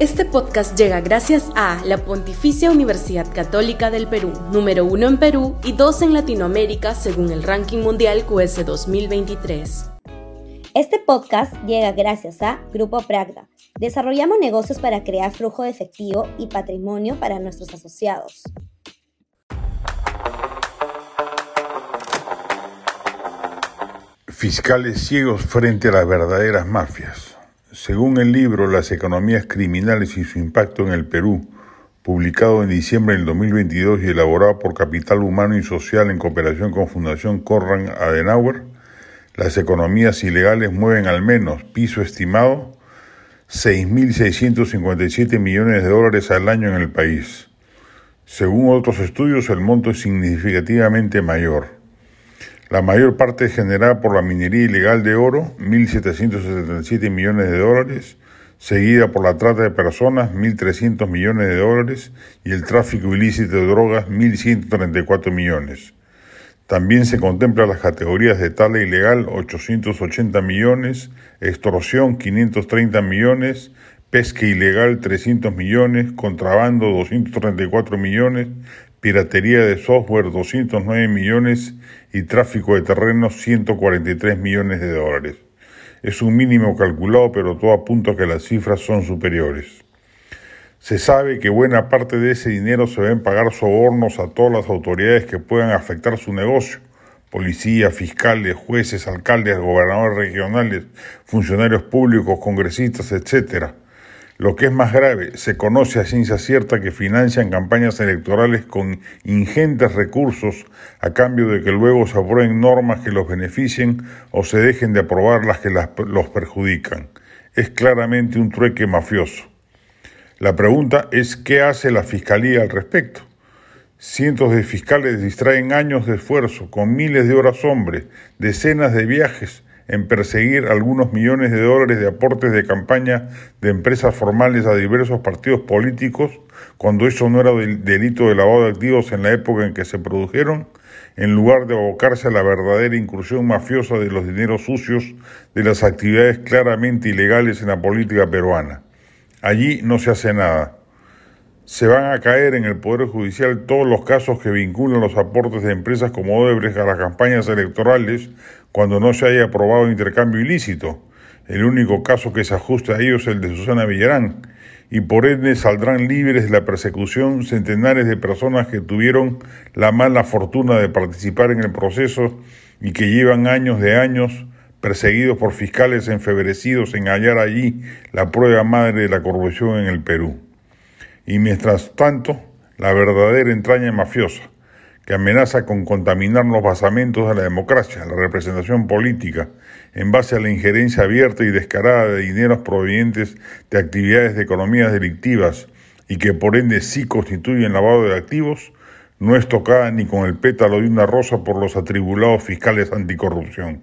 Este podcast llega gracias a la Pontificia Universidad Católica del Perú, número uno en Perú y dos en Latinoamérica según el ranking mundial QS 2023. Este podcast llega gracias a Grupo Pragda. Desarrollamos negocios para crear flujo de efectivo y patrimonio para nuestros asociados. Fiscales ciegos frente a las verdaderas mafias. Según el libro Las economías criminales y su impacto en el Perú, publicado en diciembre del 2022 y elaborado por Capital Humano y Social en cooperación con Fundación Conrad Adenauer, las economías ilegales mueven al menos, piso estimado, 6.657 millones de dólares al año en el país. Según otros estudios, el monto es significativamente mayor. La mayor parte es generada por la minería ilegal de oro, 1.777 millones de dólares, seguida por la trata de personas, 1.300 millones de dólares, y el tráfico ilícito de drogas, 1.134 millones. También se contemplan las categorías de tala ilegal, 880 millones, extorsión, 530 millones, pesca ilegal, 300 millones, contrabando, 234 millones, piratería de software 209 millones y tráfico de terrenos 143 millones de dólares. Es un mínimo calculado, pero todo apunta que las cifras son superiores. Se sabe que buena parte de ese dinero se ven pagar sobornos a todas las autoridades que puedan afectar su negocio, policía, fiscales, jueces, alcaldes, gobernadores regionales, funcionarios públicos, congresistas, etcétera lo que es más grave, se conoce a ciencia cierta que financian campañas electorales con ingentes recursos a cambio de que luego se aprueben normas que los beneficien o se dejen de aprobar las que los perjudican. Es claramente un trueque mafioso. La pregunta es qué hace la Fiscalía al respecto. Cientos de fiscales distraen años de esfuerzo, con miles de horas hombre, decenas de viajes, en perseguir algunos millones de dólares de aportes de campaña de empresas formales a diversos partidos políticos, cuando eso no era delito de lavado de activos en la época en que se produjeron, en lugar de abocarse a la verdadera incursión mafiosa de los dineros sucios de las actividades claramente ilegales en la política peruana. Allí no se hace nada. Se van a caer en el Poder Judicial todos los casos que vinculan los aportes de empresas como Odebrecht a las campañas electorales cuando no se haya aprobado intercambio ilícito. El único caso que se ajusta a ellos es el de Susana Villarán, y por ende saldrán libres de la persecución centenares de personas que tuvieron la mala fortuna de participar en el proceso y que llevan años de años perseguidos por fiscales enfebrecidos en hallar allí la prueba madre de la corrupción en el Perú y mientras tanto la verdadera entraña mafiosa, que amenaza con contaminar los basamentos de la democracia, la representación política, en base a la injerencia abierta y descarada de dineros provenientes de actividades de economías delictivas y que por ende sí constituyen lavado de activos, no es tocada ni con el pétalo de una rosa por los atribulados fiscales anticorrupción.